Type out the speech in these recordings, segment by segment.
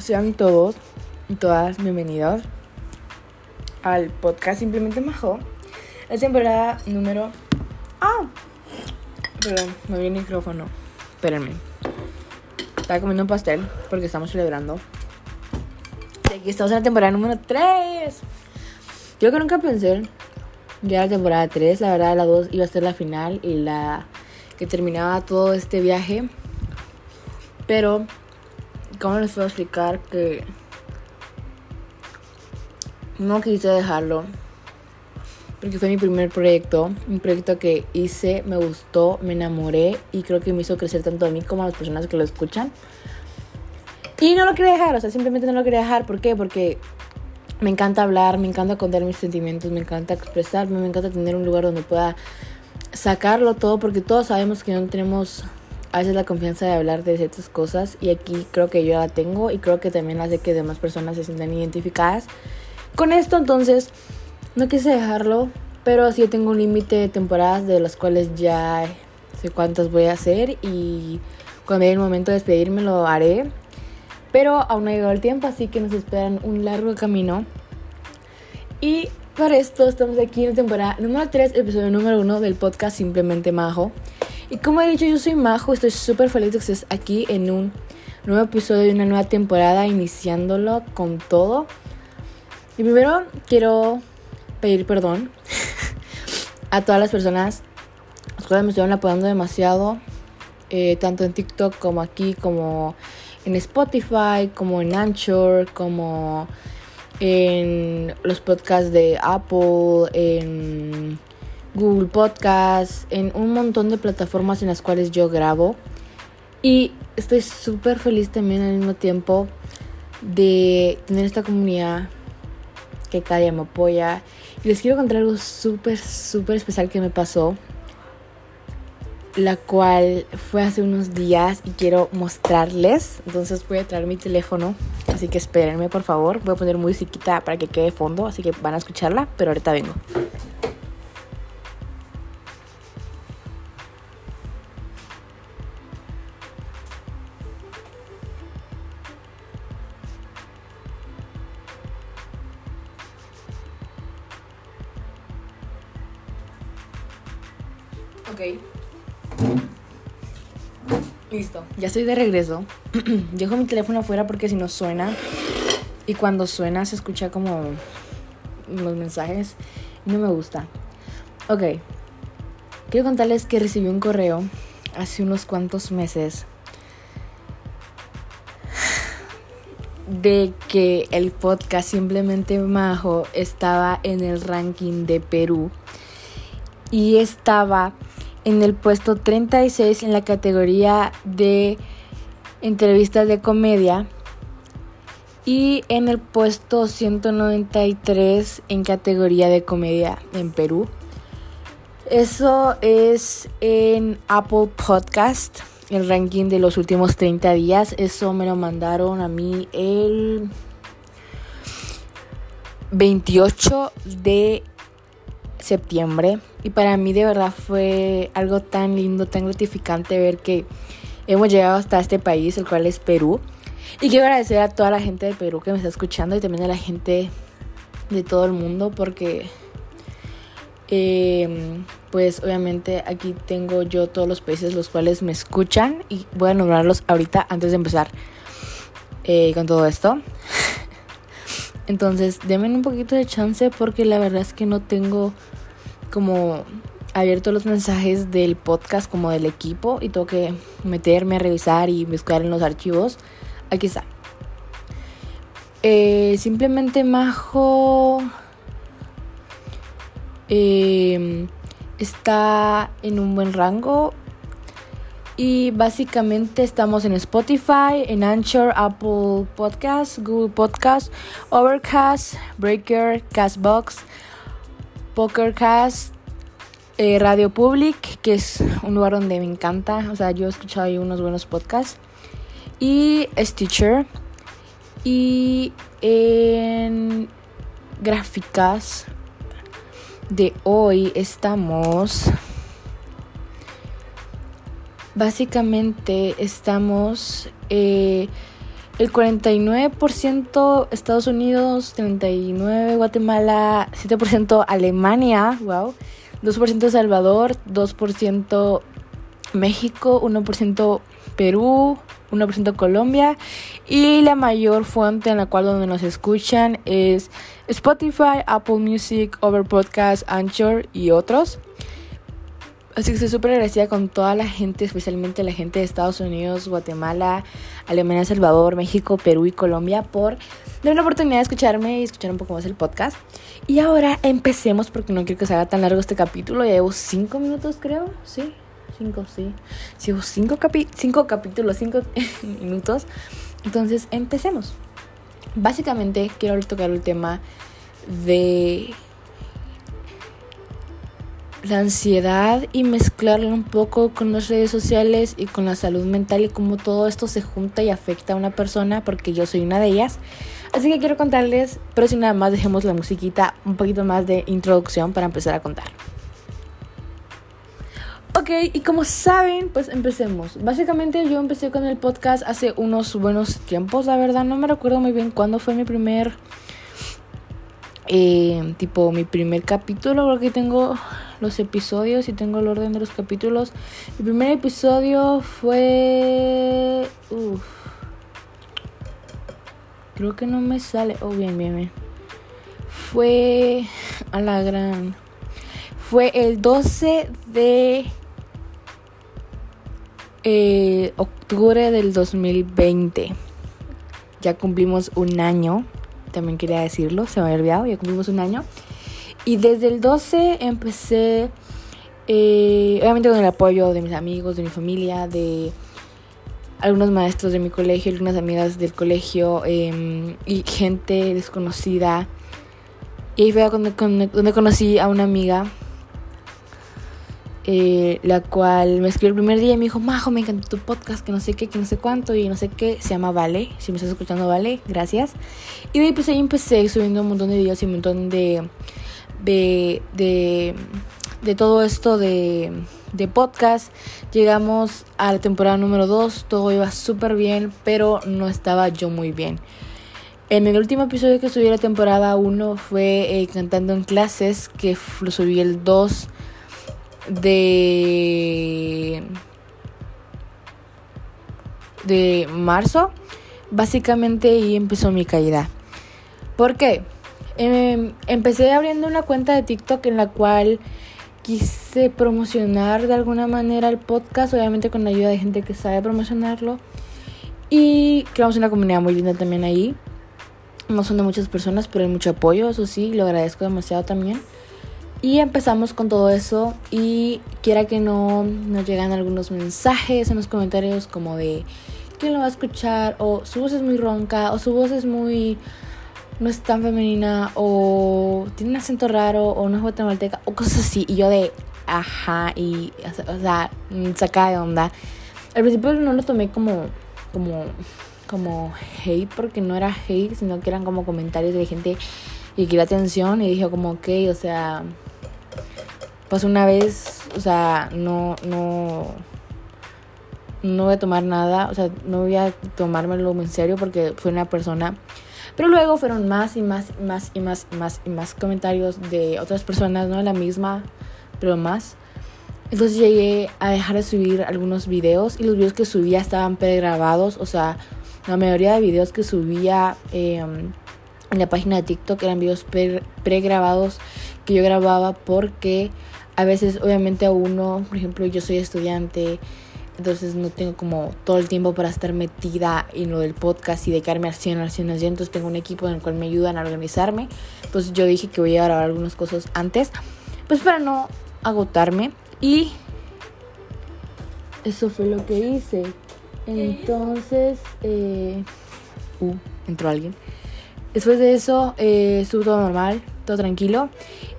Sean todos y todas bienvenidos al podcast Simplemente Majo. La temporada número. ¡Ah! Perdón, me vi el micrófono. Espérenme. Estaba comiendo un pastel porque estamos celebrando. Y aquí estamos en la temporada número 3. Yo que nunca pensé ya la temporada 3. La verdad, la 2 iba a ser la final y la que terminaba todo este viaje. Pero ¿Cómo les puedo explicar que no quise dejarlo? Porque fue mi primer proyecto, un proyecto que hice, me gustó, me enamoré y creo que me hizo crecer tanto a mí como a las personas que lo escuchan. Y no lo quería dejar, o sea, simplemente no lo quería dejar. ¿Por qué? Porque me encanta hablar, me encanta contar mis sentimientos, me encanta expresarme, me encanta tener un lugar donde pueda sacarlo todo, porque todos sabemos que no tenemos a veces la confianza de hablar de ciertas cosas y aquí creo que yo la tengo y creo que también hace que demás personas se sientan identificadas. Con esto entonces no quise dejarlo pero sí tengo un límite de temporadas de las cuales ya sé cuántas voy a hacer y cuando llegue el momento de despedirme lo haré. Pero aún no ha llegado el tiempo así que nos esperan un largo camino. Y para esto estamos aquí en la temporada número 3 episodio número 1 del podcast Simplemente Majo y como he dicho, yo soy Majo, estoy súper feliz de que estés aquí en un nuevo episodio de una nueva temporada, iniciándolo con todo. Y primero quiero pedir perdón a todas las personas las cuales me estuvieron apoyando demasiado, eh, tanto en TikTok como aquí, como en Spotify, como en Anchor, como en los podcasts de Apple, en Google Podcast, en un montón de plataformas en las cuales yo grabo. Y estoy súper feliz también al mismo tiempo de tener esta comunidad que cada día me apoya. Y les quiero contar algo súper, súper especial que me pasó. La cual fue hace unos días y quiero mostrarles. Entonces voy a traer mi teléfono. Así que espérenme por favor. Voy a poner musiquita para que quede fondo. Así que van a escucharla. Pero ahorita vengo. Ya estoy de regreso. Dejo mi teléfono afuera porque si no suena. Y cuando suena se escucha como los mensajes. no me gusta. Ok. Quiero contarles que recibí un correo hace unos cuantos meses de que el podcast Simplemente Majo estaba en el ranking de Perú y estaba en el puesto 36 en la categoría de entrevistas de comedia y en el puesto 193 en categoría de comedia en Perú. Eso es en Apple Podcast, el ranking de los últimos 30 días. Eso me lo mandaron a mí el 28 de septiembre y para mí de verdad fue algo tan lindo, tan gratificante ver que hemos llegado hasta este país, el cual es Perú. Y quiero agradecer a toda la gente de Perú que me está escuchando y también a la gente de todo el mundo porque em, pues obviamente aquí tengo yo todos los países los cuales me escuchan y voy a nombrarlos ahorita antes de empezar eh, con todo esto. Entonces, denme un poquito de chance porque la verdad es que no tengo como abierto los mensajes del podcast como del equipo y tengo que meterme a revisar y buscar en los archivos. Aquí está. Eh, simplemente Majo em, está en un buen rango. Y básicamente estamos en Spotify, en Anchor, Apple Podcasts, Google Podcasts, Overcast, Breaker, Castbox, Pokercast, eh, Radio Public, que es un lugar donde me encanta. O sea, yo he escuchado ahí unos buenos podcasts. Y Stitcher. Y en gráficas de hoy estamos Básicamente estamos eh, el 49% Estados Unidos, 39% Guatemala, 7% Alemania, wow, 2% El Salvador, 2% México, 1% Perú, 1% Colombia y la mayor fuente en la cual donde nos escuchan es Spotify, Apple Music, Over Podcast, Anchor y otros. Así que estoy súper agradecida con toda la gente, especialmente la gente de Estados Unidos, Guatemala, Alemania, Salvador, México, Perú y Colombia por darme la oportunidad de escucharme y escuchar un poco más el podcast. Y ahora empecemos porque no quiero que se haga tan largo este capítulo. Ya llevo 5 minutos creo, sí, 5, sí. Llevo 5 capi cinco capítulos, 5 minutos. Entonces empecemos. Básicamente quiero tocar el tema de la ansiedad y mezclarlo un poco con las redes sociales y con la salud mental y cómo todo esto se junta y afecta a una persona porque yo soy una de ellas. Así que quiero contarles, pero si nada más dejemos la musiquita, un poquito más de introducción para empezar a contar. Ok, y como saben, pues empecemos. Básicamente yo empecé con el podcast hace unos buenos tiempos, la verdad no me recuerdo muy bien cuándo fue mi primer, eh, tipo mi primer capítulo, porque tengo los episodios y tengo el orden de los capítulos. El primer episodio fue... Uf. Creo que no me sale. Oh, bien, bien, bien. Fue a la gran. Fue el 12 de eh, octubre del 2020. Ya cumplimos un año. También quería decirlo, se me había olvidado. Ya cumplimos un año. Y desde el 12 empecé, eh, obviamente con el apoyo de mis amigos, de mi familia, de algunos maestros de mi colegio, algunas amigas del colegio em, y gente desconocida. Y ahí fue donde, donde conocí a una amiga, eh, la cual me escribió el primer día y me dijo, Majo, me encanta tu podcast, que no sé qué, que no sé cuánto y no sé qué. Se llama Vale, si me estás escuchando, Vale, gracias. Y de ahí pues ahí empecé subiendo un montón de videos y un montón de de, de, todo esto de, de podcast. Llegamos a la temporada número 2, todo iba súper bien, pero no estaba yo muy bien. En el último episodio que subí la temporada 1 fue eh, cantando en clases, que lo subí el 2 de de marzo. Básicamente ahí empezó mi caída. ¿Por qué? Em, empecé abriendo una cuenta de TikTok en la cual quise promocionar de alguna manera el podcast, obviamente con la ayuda de gente que sabe promocionarlo. Y creamos una comunidad muy linda también ahí. No son de muchas personas, pero hay mucho apoyo, eso sí, lo agradezco demasiado también. Y empezamos con todo eso y quiera que no nos llegan algunos mensajes en los comentarios como de quién lo va a escuchar o su voz es muy ronca o su voz es muy no es tan femenina o tiene un acento raro o no es guatemalteca o cosas así. Y yo de, ajá, y, o sea, saca de onda. Al principio no lo tomé como, como, como hate porque no era hate, sino que eran como comentarios de gente y quería atención y dije como, ok, o sea, pues una vez, o sea, no, no, no voy a tomar nada, o sea, no voy a tomármelo en serio porque fue una persona pero luego fueron más y más y más y más y más y más comentarios de otras personas, no la misma, pero más. Entonces llegué a dejar de subir algunos videos y los videos que subía estaban pregrabados, o sea, la mayoría de videos que subía em, en la página de TikTok eran videos pregrabados que yo grababa porque a veces obviamente a uno, por ejemplo, yo soy estudiante, entonces no tengo como todo el tiempo para estar metida en lo del podcast y dedicarme al 100, al 100, al 100. Entonces tengo un equipo en el cual me ayudan a organizarme. Entonces yo dije que voy a grabar algunas cosas antes, pues para no agotarme. Y eso fue lo que hice. Entonces, eh, uh, entró alguien. Después de eso, eh, estuvo todo normal, todo tranquilo.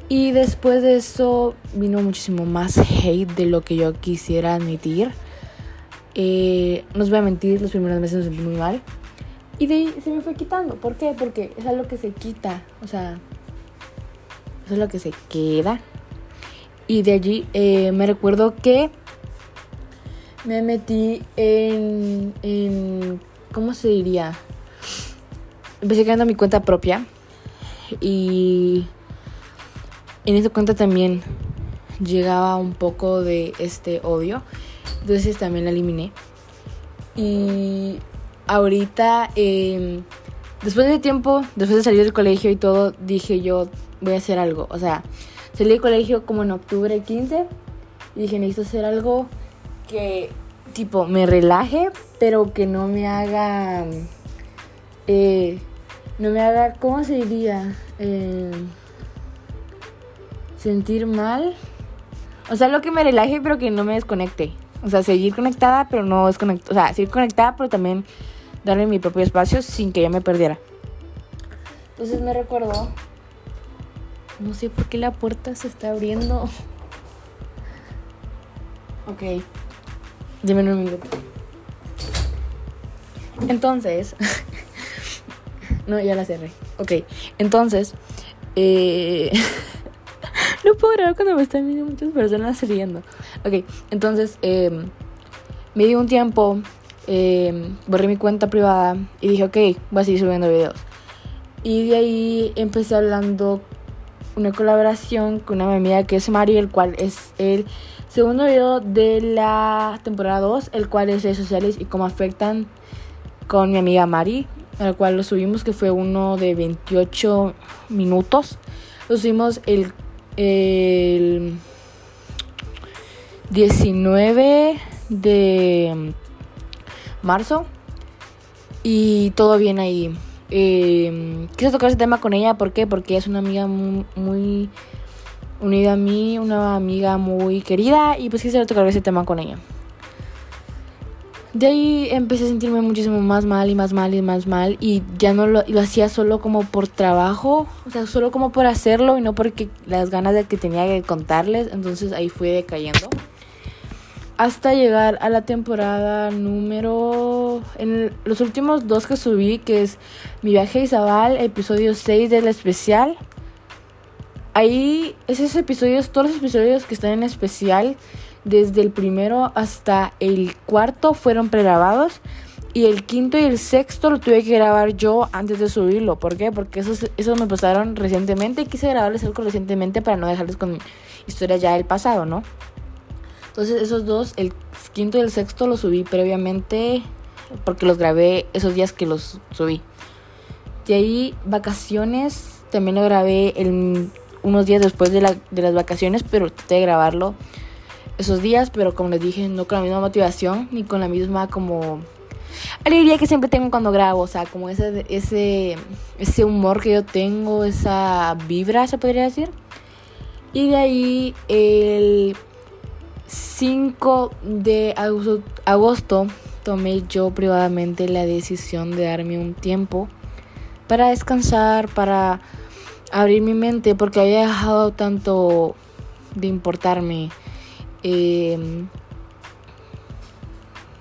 Y después de eso vino muchísimo más hate de lo que yo quisiera admitir. Eh, no os voy a mentir, los primeros meses me sentí muy mal. Y de ahí se me fue quitando. ¿Por qué? Porque es algo que se quita. O sea, eso es lo que se queda. Y de allí eh, me recuerdo que me metí en, en ¿cómo se diría? Empecé creando mi cuenta propia y en esa cuenta también llegaba un poco de este odio, entonces también la eliminé. Y ahorita, em, después de tiempo, después de salir del colegio y todo, dije yo voy a hacer algo. O sea, salí del colegio como en octubre 15 y dije necesito hacer algo que tipo me relaje, pero que no me haga... Eh, no me haga, ¿cómo se diría? Eh, sentir mal. O sea, lo que me relaje, pero que no me desconecte. O sea, seguir conectada, pero no desconectada. O sea, seguir conectada, pero también darme mi propio espacio sin que yo me perdiera. Entonces me recuerdo. No sé por qué la puerta se está abriendo. Ok. Dime un minuto. Entonces. no, ya la cerré. Ok. Entonces. Eh, no puedo grabar cuando me están viendo muchas personas riendo. Ok. Entonces. Eh, me di un tiempo. Eh, borré mi cuenta privada. Y dije, ok, voy a seguir subiendo videos. Y de ahí empecé hablando una colaboración con una amiga que es Mario, el cual es el segundo video de la temporada 2, el cual es redes sociales y cómo afectan con mi amiga Mari, el cual lo subimos, que fue uno de 28 minutos. Lo subimos el, el 19 de marzo y todo bien ahí. Eh, quise tocar ese tema con ella, ¿por qué? Porque es una amiga muy, unida a mí, una amiga muy querida y pues quise tocar ese tema con ella. De ahí empecé a sentirme muchísimo más mal y más mal y más mal y ya no lo, lo hacía solo como por trabajo, o sea, solo como por hacerlo y no porque las ganas de que tenía que contarles, entonces ahí fui decayendo. Hasta llegar a la temporada número en los últimos dos que subí que es mi viaje a Izabal episodio 6 del especial. Ahí esos episodios todos los episodios que están en especial desde el primero hasta el cuarto fueron pregrabados y el quinto y el sexto lo tuve que grabar yo antes de subirlo. ¿Por qué? Porque esos, esos me pasaron recientemente y quise grabarles algo recientemente para no dejarles con historias ya del pasado, ¿no? Entonces esos dos, el quinto y el sexto los subí previamente porque los grabé esos días que los subí. De ahí vacaciones, también lo grabé unos días después de, las vacaciones, pero traté de grabarlo esos días, pero como les dije, no con la misma motivación ni con la misma como alegría que siempre tengo cuando grabo, o sea, como ese, ese, ese humor que yo tengo, esa vibra, se podría decir. Y de ahí el 5 de agosto tomé yo privadamente la decisión de darme un tiempo para descansar, para abrir mi mente, porque había dejado tanto de importarme em,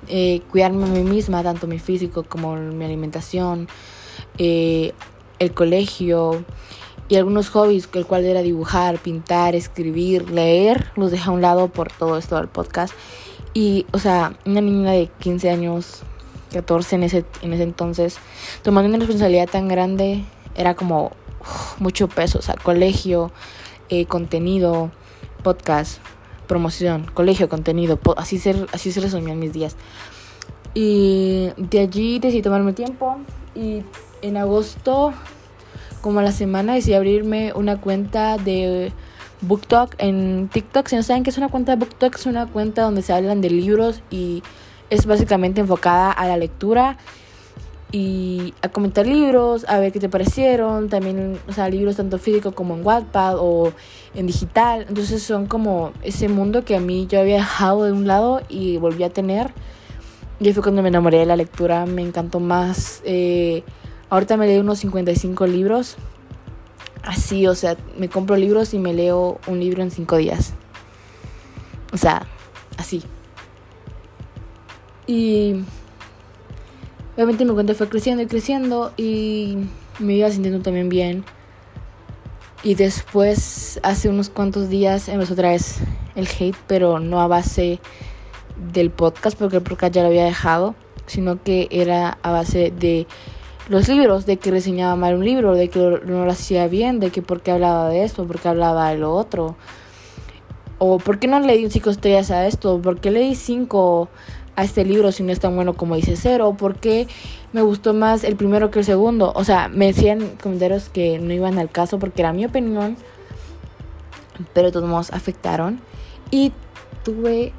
eh, cuidarme a mí misma, tanto mi físico como mi alimentación, eh, el colegio y algunos hobbies, el cual era dibujar, pintar, escribir, leer, los dejé a un lado por todo esto del podcast. Y, o sea, una niña de 15 años, 14 en ese, en ese entonces, tomando una responsabilidad tan grande, era como mucho peso. O sea, colegio, eh, contenido, podcast, promoción, colegio, contenido, así, se, así se resumían mis días. Y de allí decidí tomarme tiempo y en agosto como a la semana decidí abrirme una cuenta de BookTok en TikTok. Si no saben qué es una cuenta de BookTok, es una cuenta donde se hablan de libros y es básicamente enfocada a la lectura y a comentar libros, a ver qué te parecieron, también, o sea, libros tanto físicos como en Wattpad o en digital. Entonces son como ese mundo que a mí yo había dejado de un lado y volví a tener. Y fue cuando me enamoré de la lectura, me encantó más. Eh, Ahorita me leo unos 55 libros. Así, o sea, me compro libros y me leo un libro en 5 días. O sea, así. Y obviamente mi cuenta fue creciendo y creciendo y me iba sintiendo también bien. Y después, hace unos cuantos días, empezó otra vez el hate, pero no a base del podcast, porque el podcast ya lo había dejado sino que era a base de los libros, de que reseñaba mal un libro, de que no lo hacía bien, de que por qué hablaba de esto, por qué hablaba de lo otro. O por qué no leí cinco estrellas a esto, por qué leí cinco a este libro si no es tan bueno como dice cero, por qué me gustó más el primero que el segundo. O sea, me decían comentarios que no iban al caso porque era mi opinión, pero de todos modos afectaron. Y tuve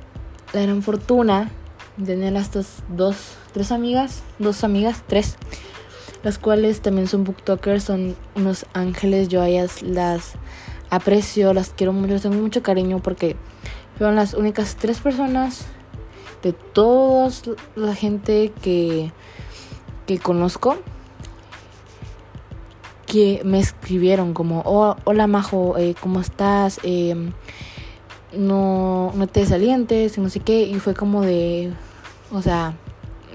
la gran fortuna de tener estas dos, tres amigas, dos amigas, tres, las cuales también son booktokers, son unos ángeles. Yo a ellas las aprecio, las quiero mucho, les tengo mucho cariño porque fueron las únicas tres personas de toda la gente que, que conozco que me escribieron como, oh, hola Majo, eh, ¿cómo estás? Eh, no, no te desalientes, no sé qué, y fue como de, o sea,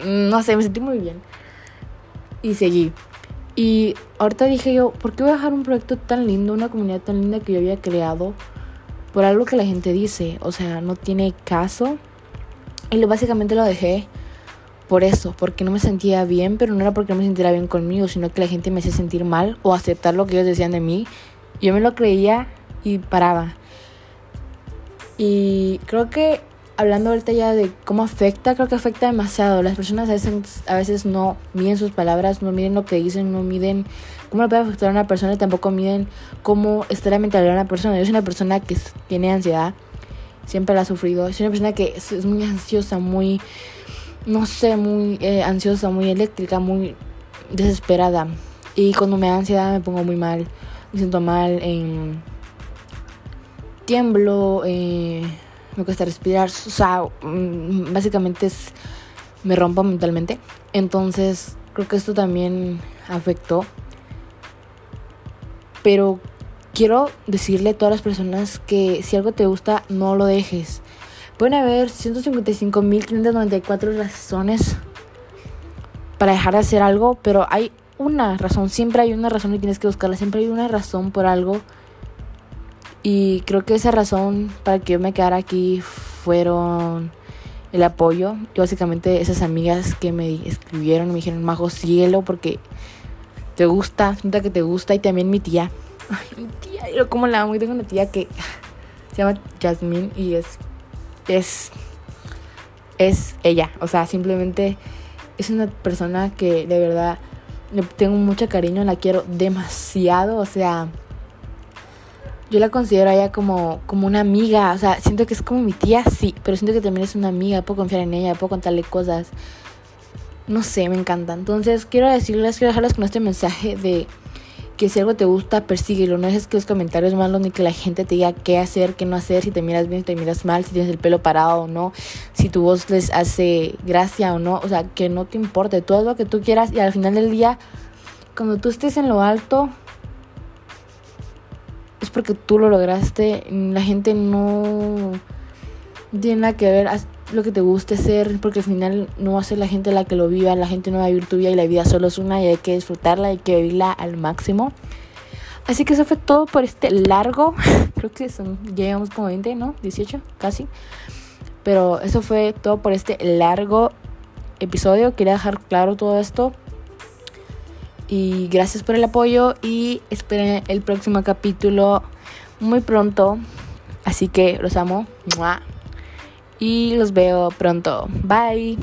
no sé, me sentí muy bien. Y seguí. Y ahorita dije yo, ¿por qué voy a dejar un proyecto tan lindo, una comunidad tan linda que yo había creado por algo que la gente dice? O sea, no tiene caso. Y básicamente lo dejé por eso, porque no me sentía bien, pero no era porque no me sintiera bien conmigo, sino que la gente me hacía sentir mal o aceptar lo que ellos decían de mí. Yo me lo creía y paraba. Y creo que hablando ahorita ya de cómo afecta, creo que afecta demasiado. Las personas a veces, a veces no miden sus palabras, no miden lo que dicen, no miden cómo le puede afectar a una persona y tampoco miden cómo está la mentalidad de una persona. Yo soy una persona que tiene ansiedad, siempre la ha sufrido. Soy una persona que es, muy ansiosa, muy, no sé, muy eh, ansiosa, muy eléctrica, muy desesperada. Y cuando me da ansiedad me pongo muy mal, me siento mal, tiemblo. Eh, me cuesta respirar, o sea, mm, básicamente es, me rompo mentalmente. Entonces, creo que esto también afectó. Pero quiero decirle a todas las personas que si algo te gusta, no lo dejes. Pueden haber 155.594 razones para dejar de hacer algo, pero hay una razón, siempre hay una razón y tienes que buscarla, siempre hay una razón por algo y creo que esa razón para que yo me quedara aquí fueron el apoyo. Y básicamente esas amigas que me escribieron me dijeron, Majo, cielo porque te gusta, sienta que te gusta. Y también mi tía. Ay, mi tía, yo como la amo. Y tengo una tía que se llama Jasmine y es, es, es ella. O sea, simplemente es una persona que de verdad le tengo mucho cariño, la quiero demasiado. O sea, yo la considero a ella como, como una amiga. O sea, siento que es como mi tía, sí, pero siento que también es una amiga. Puedo confiar en ella, puedo contarle cosas. No sé, me encanta. Entonces, quiero decirles, quiero dejarles con este mensaje de que si algo te gusta, persíguelo. No dejes que los comentarios malos ni que la gente te diga qué hacer, qué no hacer, si te miras bien, si te miras mal, si tienes el pelo parado o no, si tu voz les hace gracia o no. O sea, que no te importe. Todo lo que tú quieras y al final del día, cuando tú estés en lo alto, es porque tú lo lograste. La gente no tiene nada que ver lo que te guste ser, porque al final no va a ser la gente la que lo viva, la gente no va a vivir tu vida y la vida solo es una y hay que disfrutarla, hay que vivirla al máximo. Así que eso fue todo por este largo, creo que son, ya llevamos como 20, ¿no? 18, casi. Pero eso fue todo por este largo episodio. Quería dejar claro todo esto. Y gracias por el apoyo y esperen el próximo capítulo muy pronto. Así que los amo. Y los veo pronto. Bye.